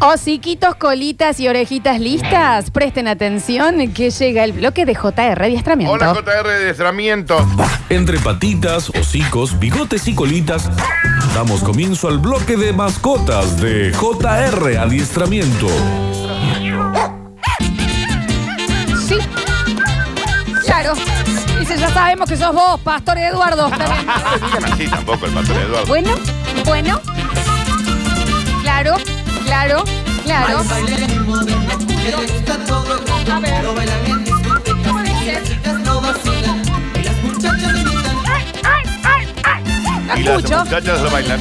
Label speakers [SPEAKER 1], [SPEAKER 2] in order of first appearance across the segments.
[SPEAKER 1] Osiquitos, colitas y orejitas listas, presten atención que llega el bloque de JR Adiestramiento.
[SPEAKER 2] Hola, JR de adiestramiento.
[SPEAKER 3] Entre patitas, hocicos, bigotes y colitas, damos comienzo al bloque de mascotas de JR Adiestramiento.
[SPEAKER 1] Sí. Claro. Dice, ya sabemos que sos vos, Pastor Eduardo. Está bien.
[SPEAKER 2] No le digan así tampoco el pastor Eduardo.
[SPEAKER 1] Bueno, bueno. Claro, claro, claro. A ver. ¿Cómo dice? La
[SPEAKER 2] Y las
[SPEAKER 1] escucho.
[SPEAKER 2] muchachas lo bailan.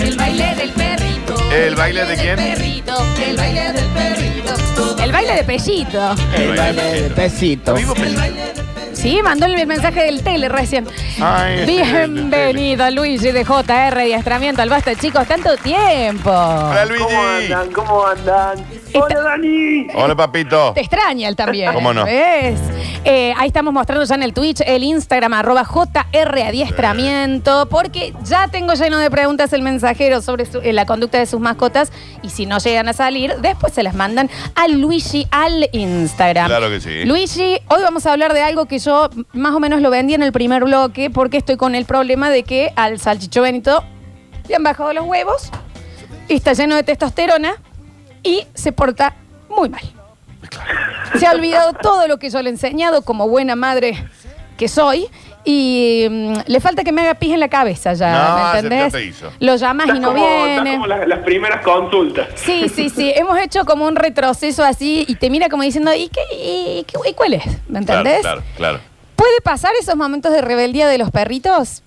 [SPEAKER 1] El baile del perrito.
[SPEAKER 2] ¿El baile de quién?
[SPEAKER 1] Perrito. El baile del perrito. El baile de Pellito.
[SPEAKER 2] El baile de. Vivo pensando.
[SPEAKER 1] Sí, mandó el mensaje del tele recién.
[SPEAKER 2] Ay,
[SPEAKER 1] Bienvenido, Luigi de JR Adiestramiento al Basta, chicos, tanto tiempo.
[SPEAKER 2] Hola, Luigi.
[SPEAKER 4] ¿Cómo andan? ¿Cómo andan? Hola, Dani.
[SPEAKER 2] Hola, papito.
[SPEAKER 1] Te extraña él también.
[SPEAKER 2] ¿Cómo no?
[SPEAKER 1] ¿Ves? Eh, ahí estamos mostrando ya en el Twitch, el Instagram, arroba JR Adiestramiento, porque ya tengo lleno de preguntas el mensajero sobre su- eh, la conducta de sus mascotas y si no llegan a salir, después se las mandan a Luigi al Instagram.
[SPEAKER 2] Claro que sí.
[SPEAKER 1] Luigi, hoy vamos a hablar de algo que yo más o menos lo vendí en el primer bloque porque estoy con el problema de que al salchicho Benito le han bajado los huevos y está lleno de testosterona y se porta muy mal. Se ha olvidado todo lo que yo le he enseñado como buena madre que soy y mm, le falta que me haga pis en la cabeza ya,
[SPEAKER 2] No,
[SPEAKER 1] ¿me
[SPEAKER 2] ya te hizo.
[SPEAKER 1] Lo llamas y
[SPEAKER 4] Estás
[SPEAKER 1] no
[SPEAKER 4] como, estás
[SPEAKER 1] viene.
[SPEAKER 4] como las, las primeras consultas.
[SPEAKER 1] Sí, sí, sí. Hemos hecho como un retroceso así y te mira como diciendo, ¿y qué, y, qué- y cuál es? ¿Me entendés?
[SPEAKER 2] Claro, claro, claro.
[SPEAKER 1] ¿Puede pasar esos momentos de rebeldía de los perritos?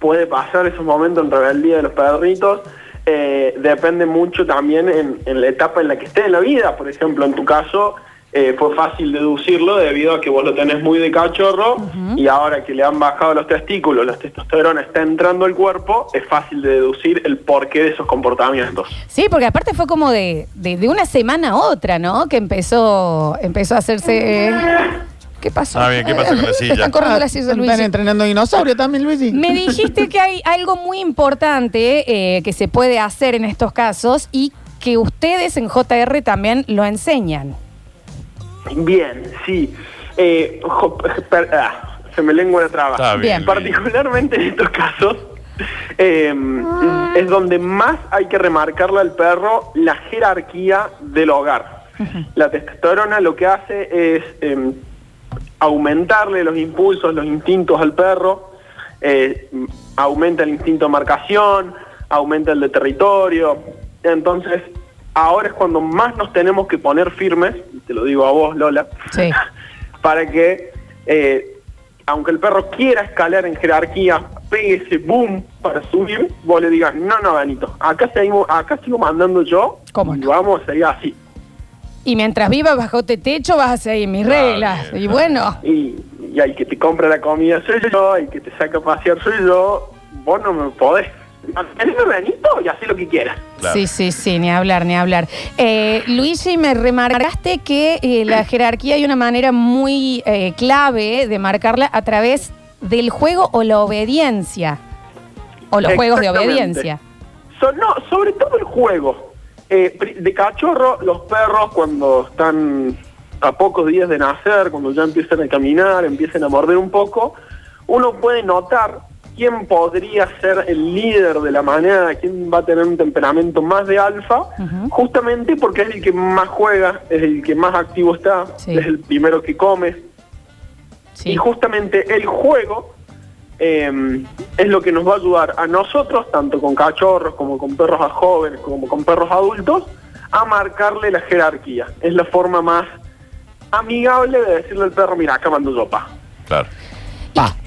[SPEAKER 4] Puede pasar esos momentos en rebeldía de los perritos. Eh, depende mucho también en, en la etapa en la que esté en la vida. Por ejemplo, en tu caso eh, fue fácil deducirlo debido a que vos lo tenés muy de cachorro y ahora que le han bajado los testículos, la testosterona está entrando al cuerpo, es fácil de deducir el porqué de esos comportamientos.
[SPEAKER 1] Sí, porque aparte fue como de, de, de una semana a otra, ¿no? Que empezó, empezó a hacerse... ¿Qué pasó?
[SPEAKER 2] Ah, bien, ¿qué pasa con la silla?
[SPEAKER 1] Están corriendo la silla,
[SPEAKER 5] Están entrenando dinosaurio también, Luigi.
[SPEAKER 1] Me dijiste que hay algo muy importante eh, que se puede hacer en estos casos y que ustedes en JR también lo enseñan.
[SPEAKER 4] Bien, sí. Eh, jo- per- ah, se me lengua la traba.
[SPEAKER 2] Está bien.
[SPEAKER 1] Bien.
[SPEAKER 4] Particularmente en estos casos, eh, es donde más hay que remarcarle al perro la jerarquía del hogar. La testosterona lo que hace es eh, aumentarle los impulsos, los instintos al perro, eh, aumenta el instinto de marcación, aumenta el de territorio. Entonces, ahora es cuando más nos tenemos que poner firmes, y te lo digo a vos, Lola,
[SPEAKER 1] Sí.
[SPEAKER 4] para que, eh, aunque el perro quiera escalar en jerarquía, pegue ese boom para subir, vos le digas, no, no, Danito, acá, seguimos, acá sigo mandando yo,
[SPEAKER 1] ¿Cómo
[SPEAKER 4] y vamos a seguir así.
[SPEAKER 1] Y mientras vivas bajo este techo vas a seguir mis reglas.
[SPEAKER 2] bien,
[SPEAKER 1] y bueno,
[SPEAKER 4] Y, y al que te compra la comida soy yo, el que te saca a pasear soy yo, vos no me podés. Manteneme Danito y haz lo que quieras.
[SPEAKER 2] Claro.
[SPEAKER 1] sí, sí, sí, ni hablar, ni hablar. Eh, Luigi, me remarcaste que eh, la jerarquía hay una manera muy eh, clave de marcarla a través del juego o la obediencia. O los juegos de obediencia.
[SPEAKER 4] So- no, sobre todo el juego. Eh, de cachorro, los perros cuando están a pocos días de nacer, cuando ya empiezan a caminar, empiezan a morder un poco, uno puede notar quién podría ser el líder de la manada, quién va a tener un temperamento más de alfa, justamente porque es el que más juega, es el que más activo está,
[SPEAKER 1] Sí.
[SPEAKER 4] es el primero que come,
[SPEAKER 1] Sí.
[SPEAKER 4] y justamente el juego eh, es lo que nos va a ayudar a nosotros, tanto con cachorros como con perros a jóvenes, como con perros adultos, a marcarle la jerarquía. Es la forma más amigable de decirle al perro, mira, acá mando yo, pa.
[SPEAKER 2] Claro.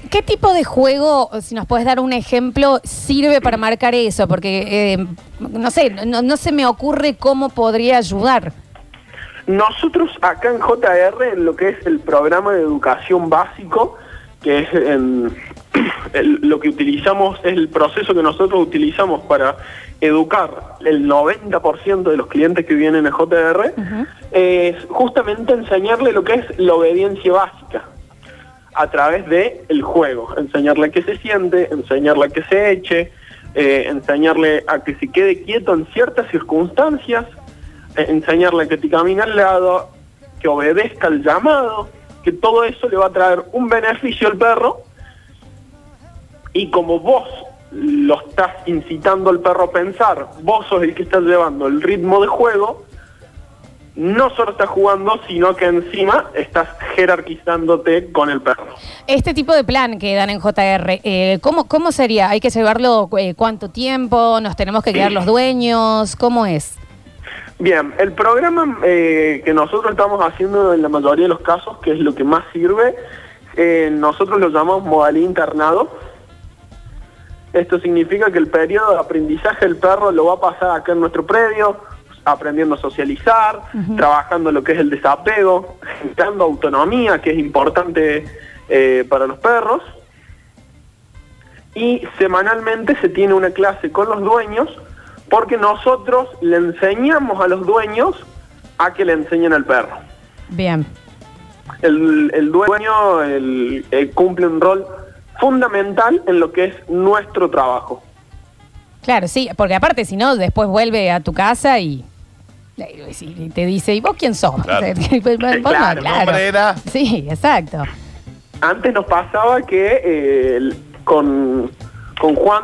[SPEAKER 1] ¿Y ¿Qué tipo de juego, si nos puedes dar un ejemplo, sirve para marcar eso? Porque, eh, no sé, no, no se me ocurre cómo podría ayudar.
[SPEAKER 4] Nosotros acá en JR, en lo que es el programa de educación básico, que es en- el- lo que utilizamos, es el proceso que nosotros utilizamos para educar el 90% de los clientes que vienen a JR, es justamente enseñarle lo que es la obediencia básica a través de el juego, enseñarle a que se siente, enseñarle a que se eche, eh, enseñarle a que se quede quieto en ciertas circunstancias, eh, enseñarle a que te camine al lado, que obedezca el llamado, que todo eso le va a traer un beneficio al perro y como vos lo estás incitando al perro a pensar, vos sos el que estás llevando el ritmo de juego, no solo estás jugando, sino que encima estás jerarquizándote con el perro.
[SPEAKER 1] Este tipo de plan que dan en JR, eh, ¿cómo, ¿cómo sería? ¿Hay que llevarlo eh, cuánto tiempo? ¿Nos tenemos que quedar los dueños? ¿Cómo es?
[SPEAKER 4] Bien, el programa eh, que nosotros estamos haciendo en la mayoría de los casos, que es lo que más sirve, eh, nosotros lo llamamos modalidad internado. Esto significa que el periodo de aprendizaje del perro lo va a pasar acá en nuestro predio, aprendiendo a socializar, trabajando lo que es el desapego, generando autonomía, que es importante eh, para los perros. Y semanalmente se tiene una clase con los dueños porque nosotros le enseñamos a los dueños a que le enseñen al perro.
[SPEAKER 1] Bien.
[SPEAKER 4] El, el dueño el- cumple un rol fundamental en lo que es nuestro trabajo.
[SPEAKER 1] Claro, sí, porque aparte si no, después vuelve a tu casa y, y te dice, ¿y vos quién sos?
[SPEAKER 2] Claro.
[SPEAKER 1] Vos no,
[SPEAKER 4] Claro,
[SPEAKER 1] Sí, exacto.
[SPEAKER 4] Antes nos pasaba que eh, con, con Juan,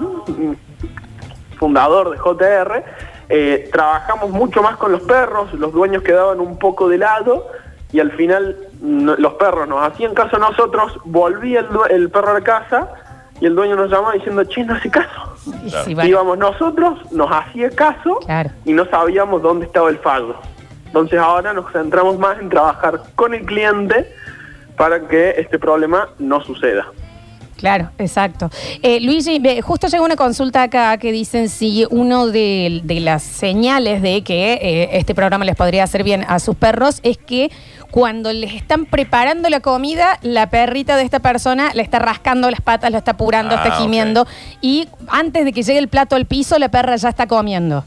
[SPEAKER 4] fundador de JR, eh, trabajamos mucho más con los perros, los dueños quedaban un poco de lado y al final no- los perros nos hacían caso a nosotros, volvía el, perro a la casa y el dueño nos llamaba diciendo, che, no hace caso.
[SPEAKER 1] Y
[SPEAKER 2] Claro.
[SPEAKER 1] sí, bueno,
[SPEAKER 4] Íbamos nosotros, nos hacía caso
[SPEAKER 1] Claro.
[SPEAKER 4] y no sabíamos dónde estaba el fallo. Entonces ahora nos centramos más en trabajar con el cliente para que este problema no suceda.
[SPEAKER 1] Claro, exacto. Eh, Luigi, justo llegó una consulta acá que dicen si uno de, de las señales de que eh, este programa les podría hacer bien a sus perros es que cuando les están preparando la comida, la perrita de esta persona le está rascando las patas, lo está apurando,
[SPEAKER 2] Ah,
[SPEAKER 1] está
[SPEAKER 2] ok.
[SPEAKER 1] gimiendo y antes de que llegue el plato al piso, la perra ya está comiendo.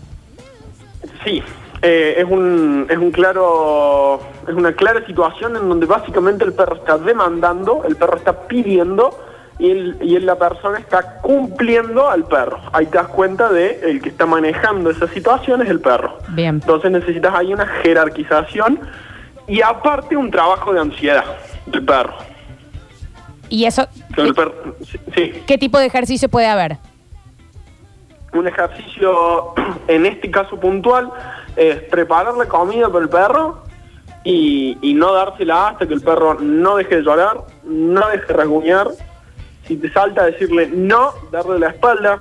[SPEAKER 4] Sí, eh, es un es un claro es una clara situación en donde básicamente el perro está demandando, el perro está pidiendo y, el- y la persona está cumpliendo al perro. Ahí te das cuenta de el que está manejando esa situación es el perro.
[SPEAKER 1] Bien.
[SPEAKER 4] Entonces necesitas ahí una jerarquización y aparte un trabajo de ansiedad del perro.
[SPEAKER 1] Y eso,
[SPEAKER 4] el perro sí.
[SPEAKER 1] ¿qué tipo de ejercicio puede haber?
[SPEAKER 4] un ejercicio, en este caso puntual, es preparar la comida para el perro y, y no dársela hasta que el perro no deje de llorar, no deje de rasguñar. Si te salta, decirle no, darle la espalda,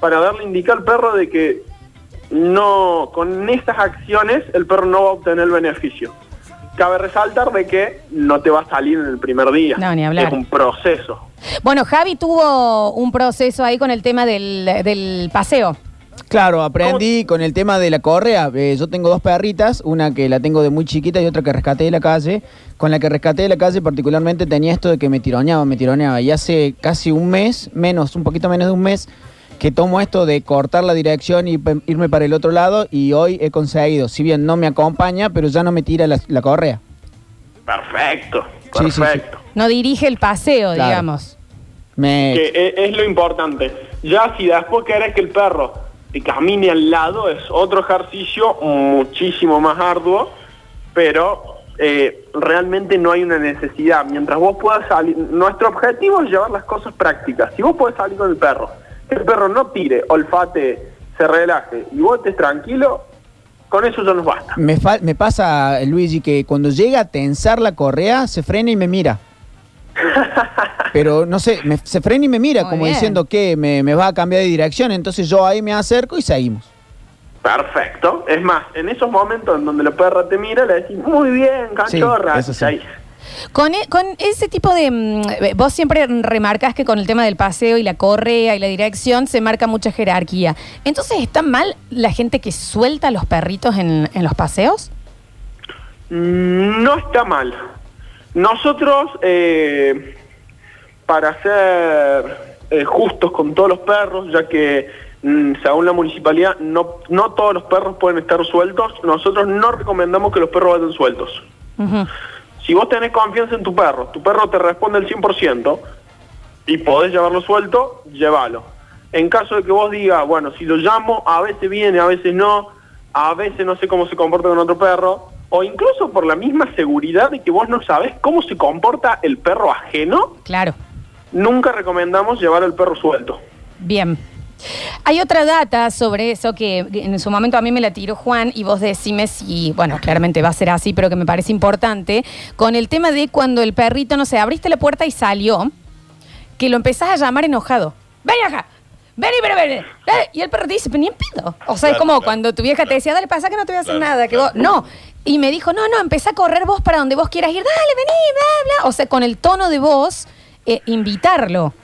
[SPEAKER 4] para darle indicar al perro de que no, con estas acciones el perro no va a obtener el beneficio. Cabe resaltar de que no te va a salir en el primer día.
[SPEAKER 1] No, ni hablar.
[SPEAKER 4] Es un proceso.
[SPEAKER 1] Bueno, Javi tuvo un proceso ahí con el tema del, del paseo.
[SPEAKER 5] Claro, aprendí con el tema de la correa. Eh, yo tengo dos perritas, una que la tengo de muy chiquita y otra que rescaté de la calle. Con la que rescaté de la calle particularmente tenía esto de que me tironeaba, me tironeaba. Y hace casi un mes, menos, un poquito menos de un mes, que tomo esto de cortar la dirección y irme para el otro lado y hoy he conseguido, si bien no me acompaña, pero ya no me tira la, la correa.
[SPEAKER 4] Perfecto,
[SPEAKER 5] Sí, sí, sí.
[SPEAKER 4] perfecto.
[SPEAKER 1] No dirige el paseo,
[SPEAKER 5] Claro.
[SPEAKER 1] digamos.
[SPEAKER 5] Me...
[SPEAKER 4] que e- es, lo importante. Ya si después querés que el perro te camine al lado, es otro ejercicio muchísimo más arduo, pero eh, realmente no hay una necesidad. Mientras vos puedas salir, nuestro objetivo es llevar las cosas prácticas. Si vos podés salir con el perro, que el perro no tire, olfate, se relaje y vos estés tranquilo, con eso ya nos basta.
[SPEAKER 5] Me, fal- me pasa, Luigi, que cuando llega a tensar la correa, se frena y me mira. Pero no sé, me- se frena y me mira,
[SPEAKER 1] Muy
[SPEAKER 5] como
[SPEAKER 1] bien.
[SPEAKER 5] diciendo que me, me va a cambiar de dirección. Entonces yo ahí me acerco y seguimos.
[SPEAKER 4] Perfecto. Es más, en esos momentos en donde la perra te mira, le decís, muy bien, cachorra.
[SPEAKER 5] eso sí.
[SPEAKER 4] ahí.
[SPEAKER 1] Con, e- con ese tipo de... mm, eh, Vos siempre remarcas que con el tema del paseo y la correa y la dirección se marca mucha jerarquía. Entonces, ¿está mal la gente que suelta a los perritos en, en los paseos?
[SPEAKER 4] No está mal. Nosotros, eh, para ser eh, justos con todos los perros, ya que mm, según la municipalidad no, no todos los perros pueden estar sueltos, nosotros no recomendamos que los perros vayan sueltos. Si vos tenés confianza en tu perro, tu perro te responde el 100% y podés llevarlo suelto, llévalo. en caso de que vos digas, bueno, si lo llamo, a veces viene, a veces no, a veces no sé cómo se comporta con otro perro, o incluso por la misma seguridad de que vos no sabés cómo se comporta el perro ajeno,
[SPEAKER 1] Claro.
[SPEAKER 4] Nunca recomendamos llevar al perro suelto.
[SPEAKER 1] Bien. Hay otra data sobre eso que en su momento a mí me la tiró Juan y vos decime si, bueno, claramente va a ser así, pero que me parece importante, con el tema de cuando el perrito, no sé, abriste la puerta y salió, que lo empezás a llamar enojado. Ven acá, ven y ven, ven. Y el perro te dice, pero ni en pedo. O sea, es como
[SPEAKER 2] claro,
[SPEAKER 1] cuando tu vieja te decía, dale, pasa que no te voy a hacer
[SPEAKER 2] Claro,
[SPEAKER 1] nada, que
[SPEAKER 2] claro.
[SPEAKER 1] vos, no. Y me dijo, no, no, empezá a correr vos para donde vos quieras ir, dale, vení, bla, bla. O sea, con el tono de voz, eh, invitarlo.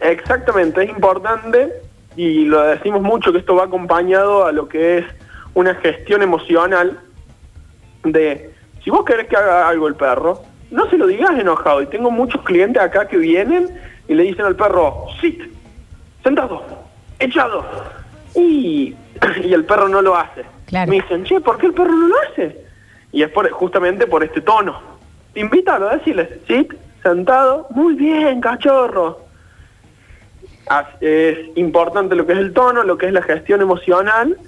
[SPEAKER 4] Exactamente, es importante y lo decimos mucho que esto va acompañado a lo que es una gestión emocional de si vos querés que haga algo el perro, no se lo digas enojado. Y tengo muchos clientes acá que vienen y le dicen al perro, sit, sentado, echado. Y, y el perro no lo hace.
[SPEAKER 1] Claro.
[SPEAKER 4] Me dicen, che, ¿por qué el perro no lo hace? Y es por, justamente por este tono. Invítalo a decirle, sit, sentado, muy bien, cachorro. Es importante lo que es el tono, lo que es la gestión emocional,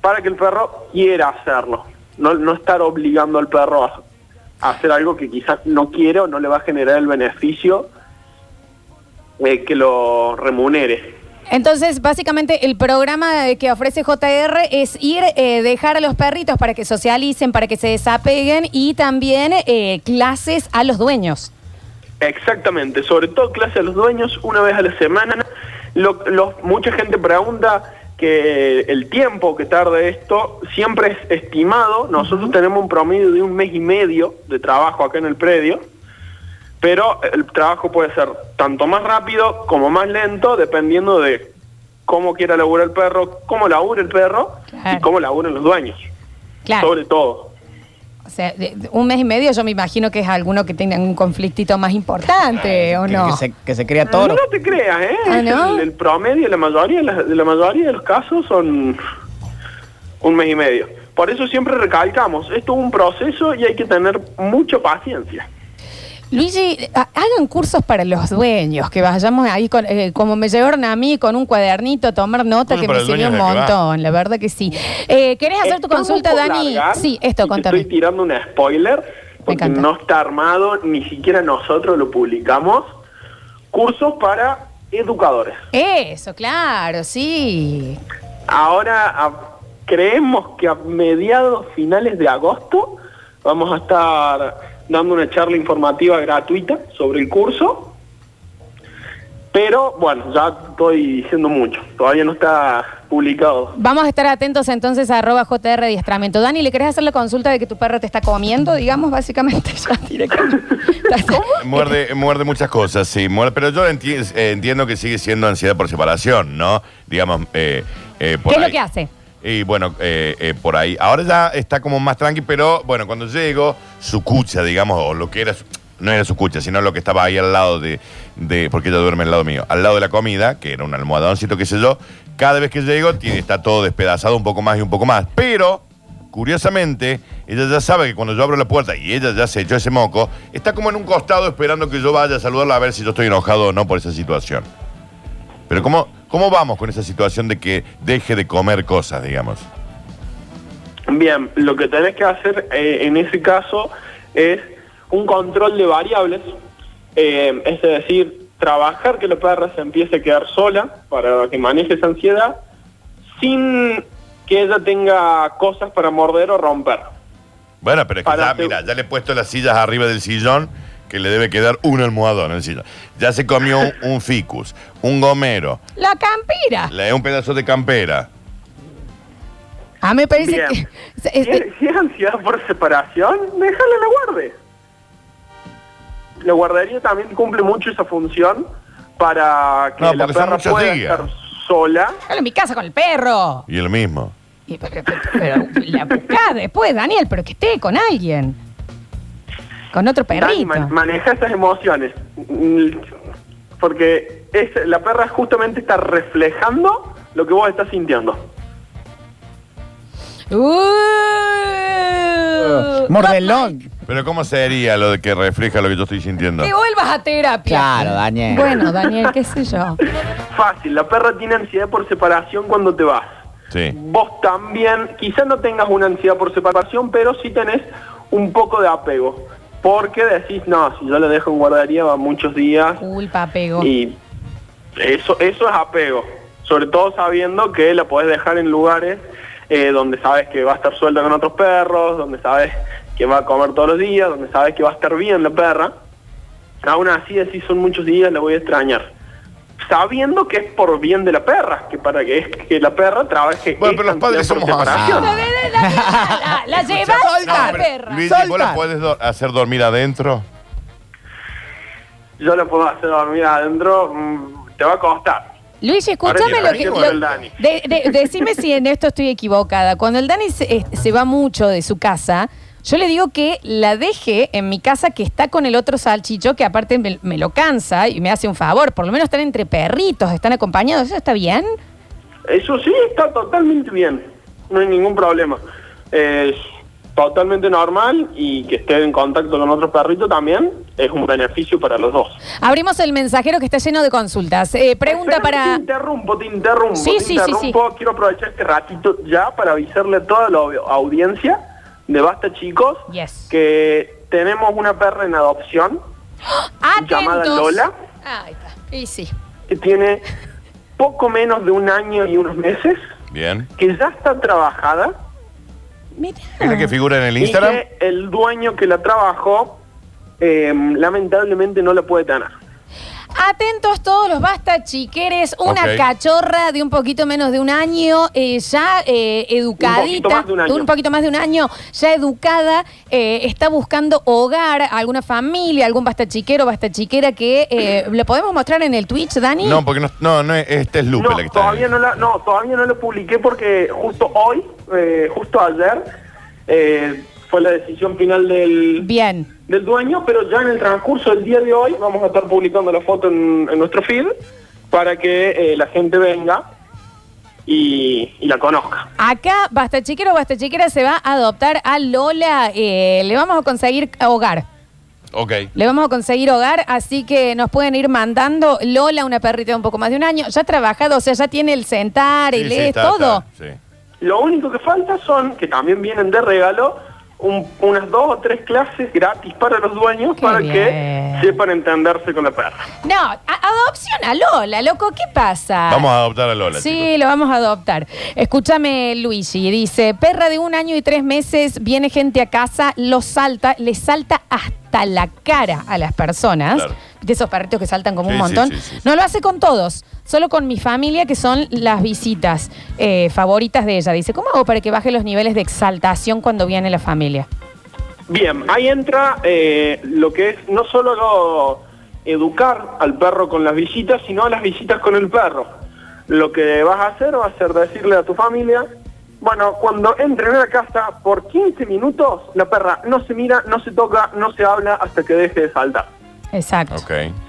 [SPEAKER 4] para que el perro quiera hacerlo. No, no estar obligando al perro a, a hacer algo que quizás no quiere o no le va a generar el beneficio eh, que lo remunere.
[SPEAKER 1] Entonces, básicamente, el programa que ofrece JR es ir, eh, dejar a los perritos para que socialicen, para que se desapeguen y también eh, clases a los dueños.
[SPEAKER 4] Exactamente, sobre todo clase a los dueños una vez a la semana. Lo- lo- mucha gente pregunta que el tiempo que tarda esto siempre es estimado. Nosotros tenemos un promedio de un mes y medio de trabajo acá en el predio, pero el trabajo puede ser tanto más rápido como más lento, dependiendo de cómo quiera laburar el perro, cómo labura el perro
[SPEAKER 1] Claro.
[SPEAKER 4] y cómo laburan los dueños,
[SPEAKER 1] Claro.
[SPEAKER 4] sobre todo.
[SPEAKER 1] O sea, de- de un mes y medio yo me imagino que es alguno que tenga un conflictito más importante, ¿o
[SPEAKER 5] Que,
[SPEAKER 1] no?
[SPEAKER 5] que se, que se crea toro.
[SPEAKER 4] No te creas, ¿eh?
[SPEAKER 1] Ah, ¿no?
[SPEAKER 4] el, el promedio, la mayoría, de la, de la mayoría de los casos son un mes y medio. Por eso siempre recalcamos, esto es un proceso y hay que tener mucha paciencia.
[SPEAKER 1] Luigi, ha- hagan cursos para los dueños, que vayamos ahí, con, eh, como me llevaron a mí, con un cuadernito a tomar nota, que me sirvió un montón, la verdad que sí. Eh, ¿Querés hacer tu
[SPEAKER 4] Estamos
[SPEAKER 1] consulta, Dani?
[SPEAKER 4] largar,
[SPEAKER 1] Sí, esto,
[SPEAKER 4] te
[SPEAKER 1] contame.
[SPEAKER 4] Estoy tirando un spoiler, porque no está armado, ni siquiera nosotros lo publicamos. Cursos para educadores.
[SPEAKER 1] Eso, claro, sí.
[SPEAKER 4] Ahora a- creemos que a mediados finales de agosto vamos a estar dando una charla informativa gratuita sobre el curso. Pero bueno, ya estoy diciendo mucho, todavía no está publicado.
[SPEAKER 1] Vamos a estar atentos entonces a arroba JR Adiestramiento. Dani, ¿le querés hacer la consulta de que tu perro te está comiendo, digamos, básicamente? Ya directamente.
[SPEAKER 2] Muerde, muerde muchas cosas, sí. muerde- pero yo enti- eh, entiendo que sigue siendo ansiedad por separación, ¿no? Digamos, eh, eh, por
[SPEAKER 1] ¿Qué es lo que hace?
[SPEAKER 2] Y bueno, eh, eh, por ahí. Ahora ya está como más tranqui, pero bueno, cuando llego, su cucha, digamos, o lo que era, su- no era su cucha, sino lo que estaba ahí al lado de, de- porque ella duerme al lado mío, al lado de la comida, que era un almohadoncito, qué sé yo, cada vez que llego tiene, está todo despedazado un poco más y un poco más. Pero, curiosamente, ella ya sabe que cuando yo abro la puerta y ella ya se echó ese moco, está como en un costado esperando que yo vaya a saludarla a ver si yo estoy enojado o no por esa situación. Pero ¿cómo, cómo vamos con esa situación de que deje de comer cosas, digamos?
[SPEAKER 4] Bien, lo que tenés que hacer eh, en ese caso es un control de variables, eh, es decir, trabajar que la perra se empiece a quedar sola para que maneje esa ansiedad sin que ella tenga cosas para morder o romper.
[SPEAKER 2] Bueno, pero es que ya, mira, ya le he puesto las sillas arriba del sillón que le debe quedar un almohadón en el sillón. Ya se comió un, un ficus, un gomero,
[SPEAKER 1] La campira.
[SPEAKER 2] le un pedazo de campera.
[SPEAKER 1] A mí me parece
[SPEAKER 4] Bien.
[SPEAKER 1] que...
[SPEAKER 4] Si
[SPEAKER 1] este-
[SPEAKER 4] es, si es ansiedad por separación, déjala la guarde. La guardería también cumple mucho esa función para que
[SPEAKER 2] No,
[SPEAKER 4] la
[SPEAKER 2] porque son
[SPEAKER 4] perra
[SPEAKER 2] muchos
[SPEAKER 4] pueda
[SPEAKER 2] días.
[SPEAKER 4] estar sola.
[SPEAKER 1] Déjalo en mi casa con el perro.
[SPEAKER 2] Y el mismo.
[SPEAKER 1] Y, pero, pero- pero la buscá después, Daniel, pero que esté con alguien. Con otro perrito.
[SPEAKER 4] man- maneja esas emociones. Mm, Porque es, la perra justamente está reflejando lo que vos estás sintiendo.
[SPEAKER 1] Uh,
[SPEAKER 5] Mordelón.
[SPEAKER 2] Pero ¿cómo sería lo de que refleja lo que yo estoy sintiendo?
[SPEAKER 1] Que vuelvas a terapia.
[SPEAKER 5] Claro, Daniel.
[SPEAKER 1] Bueno, Daniel, qué sé yo.
[SPEAKER 4] fácil. La perra tiene ansiedad por separación cuando te vas.
[SPEAKER 2] Sí.
[SPEAKER 4] Vos también, quizás no tengas una ansiedad por separación, pero sí tenés un poco de apego. Porque decís, no, si yo la dejo en guardería va muchos días
[SPEAKER 1] Culpa, apego.
[SPEAKER 4] y eso, eso es apego. Sobre todo sabiendo que la podés dejar en lugares eh, donde sabes que va a estar suelta con otros perros, donde sabes que va a comer todos los días, donde sabes que va a estar bien la perra. Aún así, así son muchos días, la voy a extrañar. Sabiendo que es por bien de la perra, que para que, es que la perra trabaje.
[SPEAKER 2] Bueno, pero los padres somos así.
[SPEAKER 4] separación.
[SPEAKER 1] La, la, la, la, la llevas
[SPEAKER 2] Pero,
[SPEAKER 1] perra.
[SPEAKER 2] Luigi, ¿vos
[SPEAKER 5] Solta.
[SPEAKER 2] la puedes do- hacer dormir adentro?
[SPEAKER 4] Yo la puedo hacer dormir adentro, mm, te va a costar.
[SPEAKER 1] Luis, escúchame
[SPEAKER 4] Ahora
[SPEAKER 1] lo que.
[SPEAKER 4] sí,
[SPEAKER 1] lo-
[SPEAKER 4] con el Dani.
[SPEAKER 1] de- de- decime si en esto estoy equivocada. Cuando el Dani se, eh, se va mucho de su casa, yo le digo que la deje en mi casa que está con el otro salchicho, que aparte me, me lo cansa y me hace un favor. Por lo menos están entre perritos, están acompañados. ¿Eso está bien?
[SPEAKER 4] Eso sí, está totalmente bien. No hay ningún problema. Es totalmente normal y que esté en contacto con otro perrito también es un beneficio para los dos.
[SPEAKER 1] Abrimos el mensajero que está lleno de consultas. Eh, pregunta
[SPEAKER 4] Espera,
[SPEAKER 1] para.
[SPEAKER 4] Te interrumpo, te interrumpo.
[SPEAKER 1] Sí,
[SPEAKER 4] te
[SPEAKER 1] sí, sí.
[SPEAKER 4] Quiero aprovechar este ratito ya para avisarle a toda la audiencia de Basta Chicos
[SPEAKER 1] Yes.
[SPEAKER 4] que tenemos una perra en adopción llamada. Lola.
[SPEAKER 1] Ahí está. Y sí.
[SPEAKER 4] que tiene poco menos de un año y unos meses,
[SPEAKER 2] Bien.
[SPEAKER 4] que ya está trabajada
[SPEAKER 1] Mira.
[SPEAKER 2] ¿Es la que figura en el
[SPEAKER 4] y
[SPEAKER 2] Instagram?
[SPEAKER 4] que el dueño que la trabajó eh, lamentablemente no la puede tener.
[SPEAKER 1] Atentos todos los basta chiqueres, una
[SPEAKER 2] Ok.
[SPEAKER 1] cachorra de un poquito menos de un año, eh, ya eh, educadita,
[SPEAKER 4] más de un año.
[SPEAKER 1] poquito más de un año, ya educada, eh, está buscando hogar, alguna familia, algún basta chiquero, basta chiquera que eh, le podemos mostrar en el Twitch, Dani.
[SPEAKER 2] No, porque no, no, no es- este es Lupe
[SPEAKER 4] No,
[SPEAKER 2] la que está.
[SPEAKER 4] todavía no, la, no, todavía no lo publiqué porque justo hoy, eh, justo ayer, eh, fue la decisión final del,
[SPEAKER 1] Bien.
[SPEAKER 4] del dueño, pero ya en el transcurso del día de hoy vamos a estar publicando la foto en, en nuestro feed para que eh, la gente venga y, y la conozca.
[SPEAKER 1] Acá, basta chiquero, basta chiquera se va a adoptar a Lola, eh, le vamos a conseguir hogar.
[SPEAKER 2] Ok.
[SPEAKER 1] Le vamos a conseguir hogar, así que nos pueden ir mandando. Lola, una perrita de un poco más de un año, ya ha trabajado, o sea, ya tiene el sentar,
[SPEAKER 2] Sí,
[SPEAKER 1] el
[SPEAKER 2] sí,
[SPEAKER 1] es,
[SPEAKER 2] está,
[SPEAKER 1] todo.
[SPEAKER 2] está, sí.
[SPEAKER 4] Lo único que falta son, que también vienen de regalo, un- unas dos o tres clases gratis para los dueños
[SPEAKER 1] Qué
[SPEAKER 4] para
[SPEAKER 1] bien.
[SPEAKER 4] que sepan entenderse con la perra.
[SPEAKER 1] No, a- adopción a Lola, loco, ¿qué pasa?
[SPEAKER 2] Vamos a adoptar a Lola,
[SPEAKER 1] Sí,
[SPEAKER 2] chicos.
[SPEAKER 1] lo vamos a adoptar. Escúchame, Luigi, dice, perra de un año y tres meses, viene gente a casa, lo salta, le salta hasta la cara a las personas.
[SPEAKER 2] Claro.
[SPEAKER 1] De esos perritos que saltan como
[SPEAKER 2] Sí,
[SPEAKER 1] un
[SPEAKER 2] sí,
[SPEAKER 1] montón.
[SPEAKER 2] sí, sí, sí.
[SPEAKER 1] No lo hace con todos, solo con mi familia, que son las visitas eh, favoritas de ella. Dice, ¿cómo hago para que baje los niveles de exaltación cuando viene la familia?
[SPEAKER 4] Bien, ahí entra eh, lo que es no solo lo- educar al perro con las visitas, sino las visitas con el perro. Lo que vas a hacer va a ser decirle a tu familia, bueno, cuando entren a la casa por 15 minutos, la perra no se mira, no se toca, no se habla hasta que deje de saltar.
[SPEAKER 1] Exacto.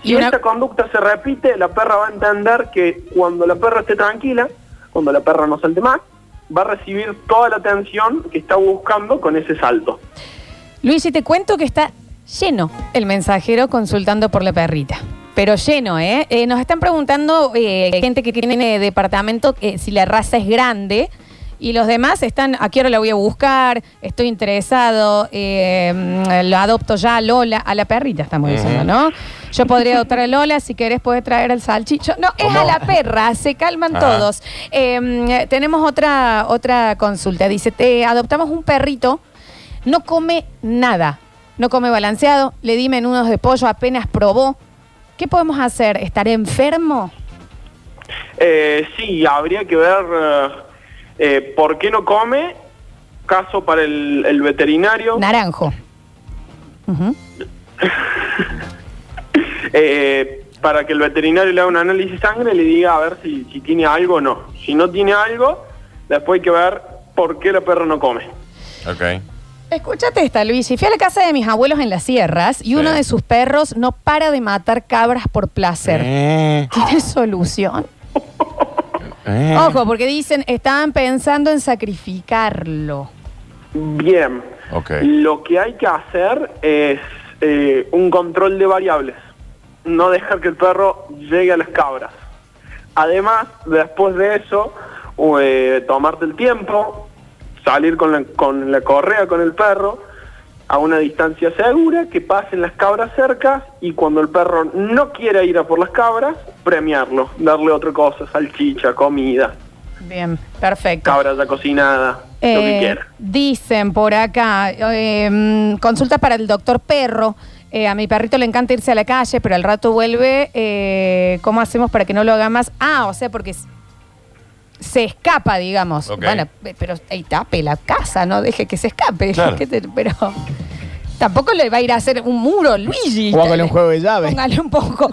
[SPEAKER 1] Y
[SPEAKER 4] Si
[SPEAKER 1] una-
[SPEAKER 4] esta conducta se repite, la perra va a entender que cuando la perra esté tranquila, cuando la perra no salte más, va a recibir toda la atención que está buscando con ese salto.
[SPEAKER 1] Luis, y te cuento que está lleno el mensajero consultando por la perrita. Pero lleno, ¿eh? Eh, nos están preguntando eh, gente que tiene departamento eh, si la raza es grande. Y los demás están, ¿a qué hora la voy a buscar? Estoy interesado, eh, lo adopto ya a Lola, a la perrita estamos diciendo, ¿no? Yo podría adoptar a Lola, si querés puedes traer al salchicho. No, es
[SPEAKER 2] ¿Cómo?
[SPEAKER 1] a la perra, se calman
[SPEAKER 2] Ah.
[SPEAKER 1] todos. Eh, mm, tenemos otra, otra consulta, dice, te adoptamos un perrito no come nada. No come balanceado. Le di menudos de pollo, apenas probó. ¿Qué podemos hacer? ¿Estar enfermo?
[SPEAKER 4] Eh, sí, habría que ver eh, eh, por qué no come, caso para el, el veterinario,
[SPEAKER 1] Naranjo.
[SPEAKER 4] Eh, para que el veterinario le haga un análisis de sangre y le diga a ver si, si tiene algo o no. Si no tiene algo, después hay que ver por qué la perra no come.
[SPEAKER 2] Ok.
[SPEAKER 1] Escúchate esta, Luis. Fui a la casa de mis abuelos en las sierras y
[SPEAKER 2] Sí.
[SPEAKER 1] uno de sus perros no para de matar cabras por placer.
[SPEAKER 2] Eh,
[SPEAKER 1] ¿Tiene solución?
[SPEAKER 2] Eh.
[SPEAKER 1] Ojo, porque dicen, estaban pensando en sacrificarlo.
[SPEAKER 4] Bien. Lo que hay que hacer es eh, un control de variables. No dejar que el perro llegue a las cabras. Además, después de eso, eh, tomarte el tiempo, salir con la, con la correa con el perro a una distancia segura, que pasen las cabras cerca y cuando el perro no quiera ir a por las cabras, premiarlo, darle otra cosa, salchicha, comida,
[SPEAKER 1] Bien, perfecto.
[SPEAKER 4] cabra ya cocinada, lo que
[SPEAKER 1] Eh,
[SPEAKER 4] quiera.
[SPEAKER 1] dicen por acá, eh, mm, consulta para el doctor perro. Eh, a mi perrito le encanta irse a la calle, pero al rato vuelve. eh, ¿Cómo hacemos para que no lo haga más? Ah, o sea, porque se escapa, digamos.
[SPEAKER 2] Ok.
[SPEAKER 1] Bueno, pe- pero ahí tape la casa, no deje que se escape.
[SPEAKER 2] Claro.
[SPEAKER 1] ¿Qué te- pero tampoco le va a ir a hacer un muro, Luigi.
[SPEAKER 5] O hágale un juego de llave.
[SPEAKER 1] Póngale un poco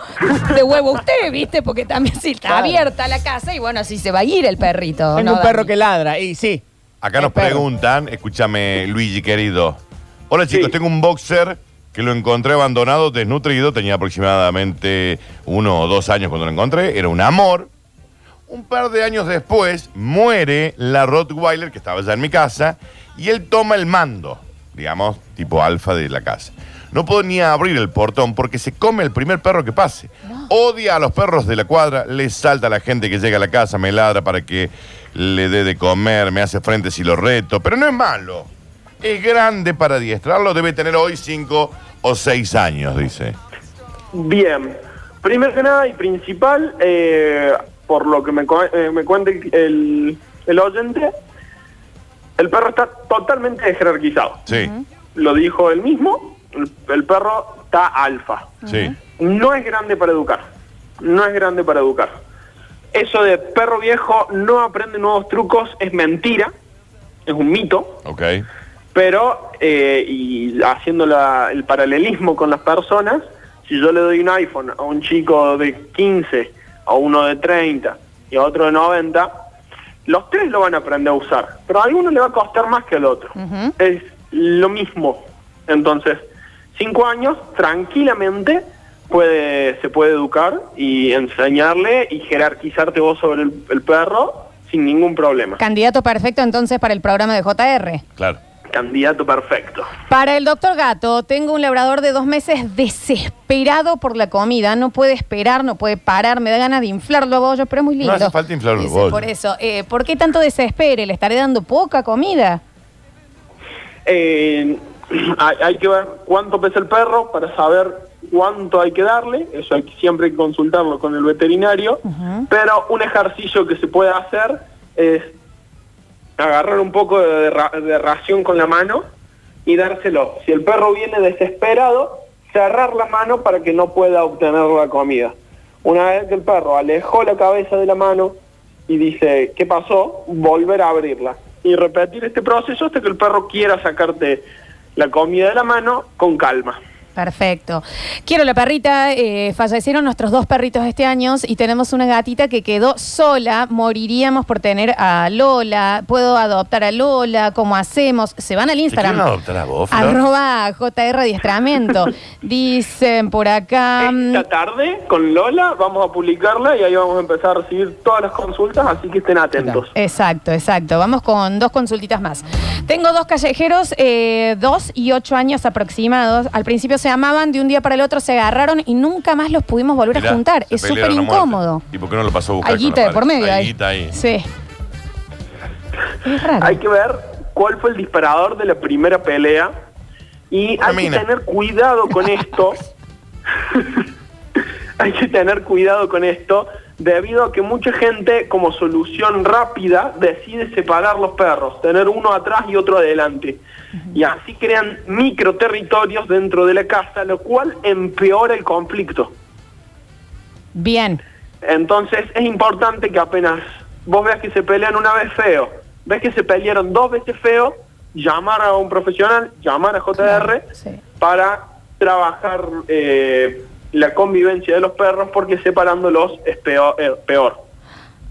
[SPEAKER 1] de huevo a usted, ¿viste? Porque también si está
[SPEAKER 5] Claro.
[SPEAKER 1] abierta la casa y bueno, así se va a ir el perrito.
[SPEAKER 5] Tengo
[SPEAKER 1] ¿no,
[SPEAKER 5] un perro
[SPEAKER 1] Dani?
[SPEAKER 5] que ladra, y sí.
[SPEAKER 2] Acá nos
[SPEAKER 5] perro.
[SPEAKER 2] preguntan, escúchame Luigi querido. Hola chicos,
[SPEAKER 4] Sí.
[SPEAKER 2] tengo un boxer que lo encontré abandonado, desnutrido, tenía aproximadamente uno o dos años cuando lo encontré, era un amor. Un par de años después muere la Rottweiler que estaba ya en mi casa y él toma el mando, digamos, tipo alfa de la casa. No puedo ni abrir el portón porque se come el primer perro que pase. Odia a los perros de la cuadra, le salta a la gente que llega a la casa, me ladra para que le dé de comer, me hace frente si lo reto, pero no es malo. Es grande para adiestrarlo, debe tener hoy cinco o seis años, dice.
[SPEAKER 4] Bien, primero que nada y principal, eh, por lo que me, eh, me cuenta el, el oyente, el perro está totalmente jerarquizado.
[SPEAKER 2] Sí,
[SPEAKER 4] Lo dijo él mismo, el, el perro está alfa.
[SPEAKER 2] sí.
[SPEAKER 4] No es grande para educar, no es grande para educar. Eso de perro viejo no aprende nuevos trucos es mentira, es un mito.
[SPEAKER 2] Ok.
[SPEAKER 4] Pero, eh, y haciendo la- el paralelismo con las personas, si yo le doy un iPhone a un chico de 15, a uno de 30 y a otro de 90, los tres lo van a aprender a usar, pero a alguno le va a costar más que al otro. Es lo mismo. Entonces, cinco años, tranquilamente, puede, se puede educar y enseñarle y jerarquizarte vos sobre el, el perro sin ningún problema.
[SPEAKER 1] Candidato perfecto entonces para el programa de JR.
[SPEAKER 2] Claro.
[SPEAKER 4] Candidato perfecto.
[SPEAKER 1] Para el doctor Gato, tengo un labrador de dos meses desesperado por la comida. No puede esperar, no puede parar. Me da ganas de inflarlo a bollo, pero es muy lindo.
[SPEAKER 2] hace falta inflarlo a
[SPEAKER 1] Dice,
[SPEAKER 2] bollo.
[SPEAKER 1] Por eso, eh, ¿por qué tanto desespere? ¿Le estaré dando poca comida?
[SPEAKER 4] Eh, hay, hay que ver cuánto pesa el perro para saber cuánto hay que darle, eso hay que, siempre hay que consultarlo con el veterinario, pero un ejercicio que se puede hacer es agarrar un poco de, ra- de ración con la mano y dárselo. Si el perro viene desesperado, cerrar la mano para que no pueda obtener la comida. Una vez que el perro alejó la cabeza de la mano y dice, ¿qué pasó? Volver a abrirla. Y repetir este proceso hasta que el perro quiera sacarte la comida de la mano con calma.
[SPEAKER 1] Perfecto. Quiero la perrita. eh, fallecieron nuestros dos perritos este año y tenemos una gatita que quedó sola. Moriríamos por tener a Lola. ¿Puedo adoptar a Lola? ¿Cómo hacemos? Se van al Instagram.
[SPEAKER 2] quieren adoptar a vos, Flor?
[SPEAKER 1] Arroba JR Adiestramiento. Dicen por acá. mm,
[SPEAKER 4] Esta tarde con Lola vamos a publicarla y ahí vamos a empezar a recibir todas las consultas, así que estén atentos.
[SPEAKER 1] Exacto, exacto. Vamos con dos consultitas más. Tengo dos callejeros, eh, dos y ocho años aproximados. Al principio se amaban, de un día para el otro se agarraron y nunca más los pudimos volver
[SPEAKER 2] Mirá,
[SPEAKER 1] a juntar. Es súper incómodo.
[SPEAKER 2] ¿Y por qué no lo pasó a buscar?
[SPEAKER 1] Hay guita de por medio
[SPEAKER 2] Hay
[SPEAKER 1] ahí.
[SPEAKER 2] guita ahí.
[SPEAKER 1] Sí. Es raro.
[SPEAKER 4] Hay que ver cuál fue el disparador de la primera pelea y hay que tener cuidado con esto. hay que tener cuidado con esto debido a que mucha gente como solución rápida decide separar los perros, tener uno atrás y otro adelante. Y así crean micro territorios dentro de la casa, lo cual empeora el conflicto.
[SPEAKER 1] Bien.
[SPEAKER 4] Entonces es importante que apenas vos veas que se pelean una vez feo, ves que se pelearon dos veces feo, llamar a un profesional, llamar a JR
[SPEAKER 1] Claro, sí.
[SPEAKER 4] para trabajar eh, la convivencia de los perros porque separándolos es peor. eh, peor.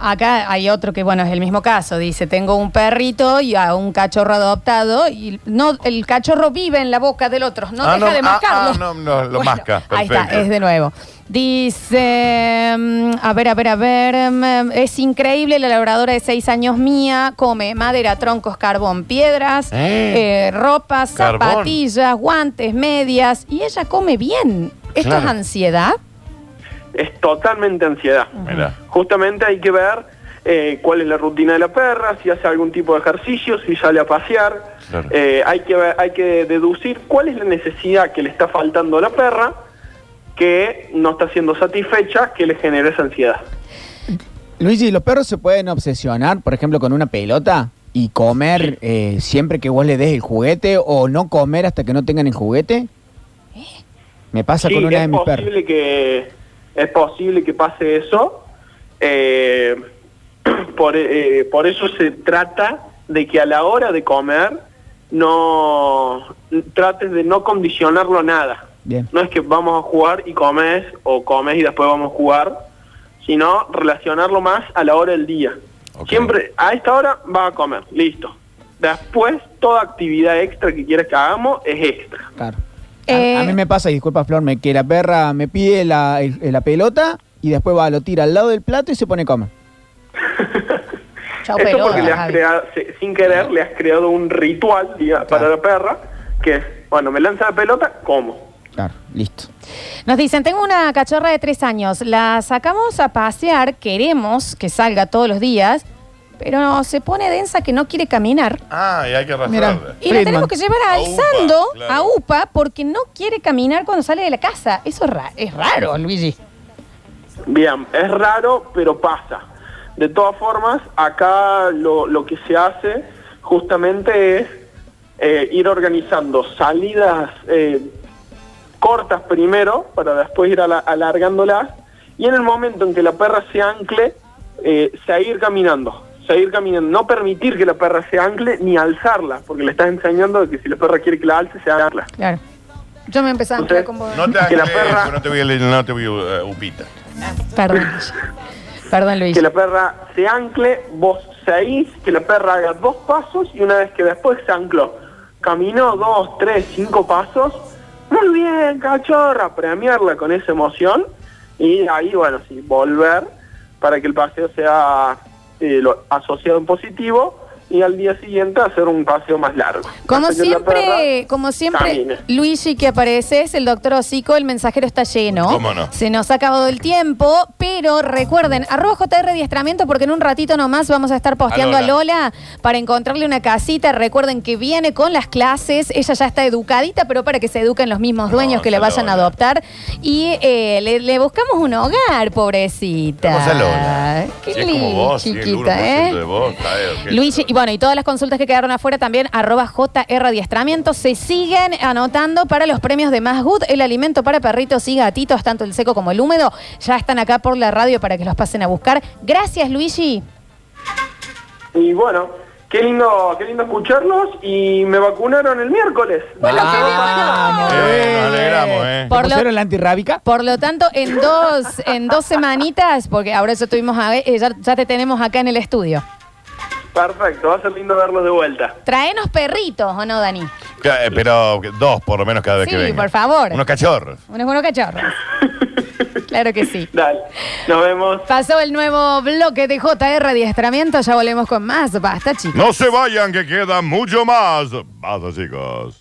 [SPEAKER 1] Acá hay otro que, bueno, es el mismo caso. Dice, tengo un perrito y a un cachorro adoptado y no el cachorro vive en la boca del otro. No
[SPEAKER 2] Ah,
[SPEAKER 1] deja
[SPEAKER 2] no,
[SPEAKER 1] de
[SPEAKER 2] ah,
[SPEAKER 1] mascarlo.
[SPEAKER 2] ah, no, no, lo masca,
[SPEAKER 1] Ahí está, es de nuevo. Dice, mm, a ver, a ver, a ver, mm, es increíble, la labradora de seis años mía come madera, troncos, carbón, piedras,
[SPEAKER 2] Eh.
[SPEAKER 1] eh,
[SPEAKER 2] Carbón.
[SPEAKER 1] zapatillas, guantes, medias, y ella come bien. ¿Esto
[SPEAKER 2] Claro.
[SPEAKER 1] es ansiedad?
[SPEAKER 4] es totalmente ansiedad. Justamente hay que ver eh, cuál es la rutina de la perra, si hace algún tipo de ejercicio, si sale a pasear.
[SPEAKER 2] Claro.
[SPEAKER 4] Eh, hay, que ver- hay que deducir cuál es la necesidad que le está faltando a la perra que no está siendo satisfecha, que le genera esa ansiedad.
[SPEAKER 5] Luigi, ¿los perros se pueden obsesionar, por ejemplo, con una pelota y comer eh, siempre que vos le des el juguete o no comer hasta que no tengan el juguete? Me pasa
[SPEAKER 4] Sí,
[SPEAKER 5] con una
[SPEAKER 4] es
[SPEAKER 5] de mis perros.
[SPEAKER 4] posible que es posible que pase eso. Eh, por, eh, por eso se trata de que a la hora de comer no trates de no condicionarlo a nada.
[SPEAKER 5] Bien.
[SPEAKER 4] No es que vamos a jugar y comes o comes y después vamos a jugar, sino relacionarlo más a la hora del día. Siempre a esta hora va a comer, listo. Después toda actividad extra que quieras que hagamos es extra.
[SPEAKER 5] Claro.
[SPEAKER 1] Eh,
[SPEAKER 5] A, a mí me pasa, y disculpa Flor, me- que la perra me pide la, el- la pelota y después va, lo tira al lado del plato y se pone a comer.
[SPEAKER 1] Chau, pelota,
[SPEAKER 4] porque le has
[SPEAKER 1] Javi.
[SPEAKER 4] creado, sin querer, le has creado un ritual diga, para la perra, que es, bueno, me lanza la pelota, como.
[SPEAKER 5] Claro, listo.
[SPEAKER 1] Nos dicen, tengo una cachorra de tres años, la sacamos a pasear, queremos que salga todos los días, pero se pone densa que no quiere caminar.
[SPEAKER 2] Ah, y hay que arrastrarla.
[SPEAKER 1] Y la tenemos que llevar
[SPEAKER 2] A
[SPEAKER 1] alzando
[SPEAKER 2] UPA, claro.
[SPEAKER 1] a UPA porque no quiere caminar cuando sale de la casa. Eso es, ra- es raro, Luigi.
[SPEAKER 4] Bien, es raro, pero pasa. De todas formas, acá lo, lo que se hace justamente es eh, ir organizando salidas eh, cortas primero, para después ir ala- alargándolas, y en el momento en que la perra se ancle, eh, seguir caminando. Seguir caminando, no permitir que la perra se ancle ni alzarla, porque le estás enseñando que si la perra quiere que la alce, se agarra.
[SPEAKER 1] Claro. Yo me empecé a anclar con vos.
[SPEAKER 2] No te hagas
[SPEAKER 4] Que la
[SPEAKER 2] que-
[SPEAKER 4] perra-
[SPEAKER 2] no te voy a, no te voy a eh, upita.
[SPEAKER 1] Perdón. Perdón, Luigi.
[SPEAKER 4] que la perra se ancle, vos seguís, que la perra haga dos pasos y una vez que después se ancló, caminó dos, tres, cinco pasos, muy bien, cachorra, premiarla con esa emoción y ahí, bueno, sí, volver para que el paseo sea eh, lo- asociado en positivo y al día siguiente hacer un paseo más largo.
[SPEAKER 1] Como
[SPEAKER 4] la
[SPEAKER 1] siempre,
[SPEAKER 4] perra
[SPEAKER 1] como siempre,
[SPEAKER 4] camine.
[SPEAKER 1] Luigi que aparece es el doctor Hocico, el mensajero está lleno.
[SPEAKER 2] ¿Cómo no?
[SPEAKER 1] Se nos ha acabado el tiempo, pero recuerden, arroba JR Adiestramiento porque en un ratito nomás vamos a estar posteando a
[SPEAKER 2] A
[SPEAKER 1] Lola. para encontrarle una casita. Recuerden que viene con las clases, ella ya está educadita, pero para que se eduquen los mismos dueños
[SPEAKER 2] No,
[SPEAKER 1] que le
[SPEAKER 2] Lola.
[SPEAKER 1] vayan a adoptar. Y eh, le, le buscamos un hogar, pobrecita.
[SPEAKER 2] Vamos a Lola.
[SPEAKER 1] Qué
[SPEAKER 2] Si vos, sí, el
[SPEAKER 1] chiquita,
[SPEAKER 2] 1%
[SPEAKER 1] ¿eh?
[SPEAKER 2] de vos, ¿qué?
[SPEAKER 1] Luigi, y bueno, y todas las consultas que quedaron afuera también, arroba JR Adiestramiento, se siguen anotando para los premios de Más Good, el alimento para perritos y gatitos, tanto el seco como el húmedo, ya están acá por la radio para que los pasen a buscar. Gracias, Luigi.
[SPEAKER 4] Y bueno, qué lindo, qué lindo escucharlos y me vacunaron el miércoles.
[SPEAKER 1] Bueno,
[SPEAKER 4] La
[SPEAKER 1] qué bien.
[SPEAKER 2] Eh, nos alegramos, ¿eh?
[SPEAKER 1] Por
[SPEAKER 5] ¿Te
[SPEAKER 1] lo-
[SPEAKER 5] la antirrábica?
[SPEAKER 1] Por lo tanto, en dos, en dos semanitas, porque ahora ya, tuvimos a- eh, ya, ya te tenemos acá en el estudio.
[SPEAKER 4] Perfecto, va a ser lindo verlos de vuelta.
[SPEAKER 1] Traenos perritos, ¿o no, Dani?
[SPEAKER 2] Eh, Pero dos por lo menos cada vez
[SPEAKER 1] Sí,
[SPEAKER 2] que venga.
[SPEAKER 1] por favor.
[SPEAKER 2] Unos cachorros.
[SPEAKER 1] Unos buenos cachorros. claro que sí.
[SPEAKER 4] Dale, nos vemos.
[SPEAKER 1] Pasó el nuevo bloque de JR Adiestramiento. Ya volvemos con más. Basta, chicos.
[SPEAKER 2] No se vayan, que queda mucho más. Basta, chicos.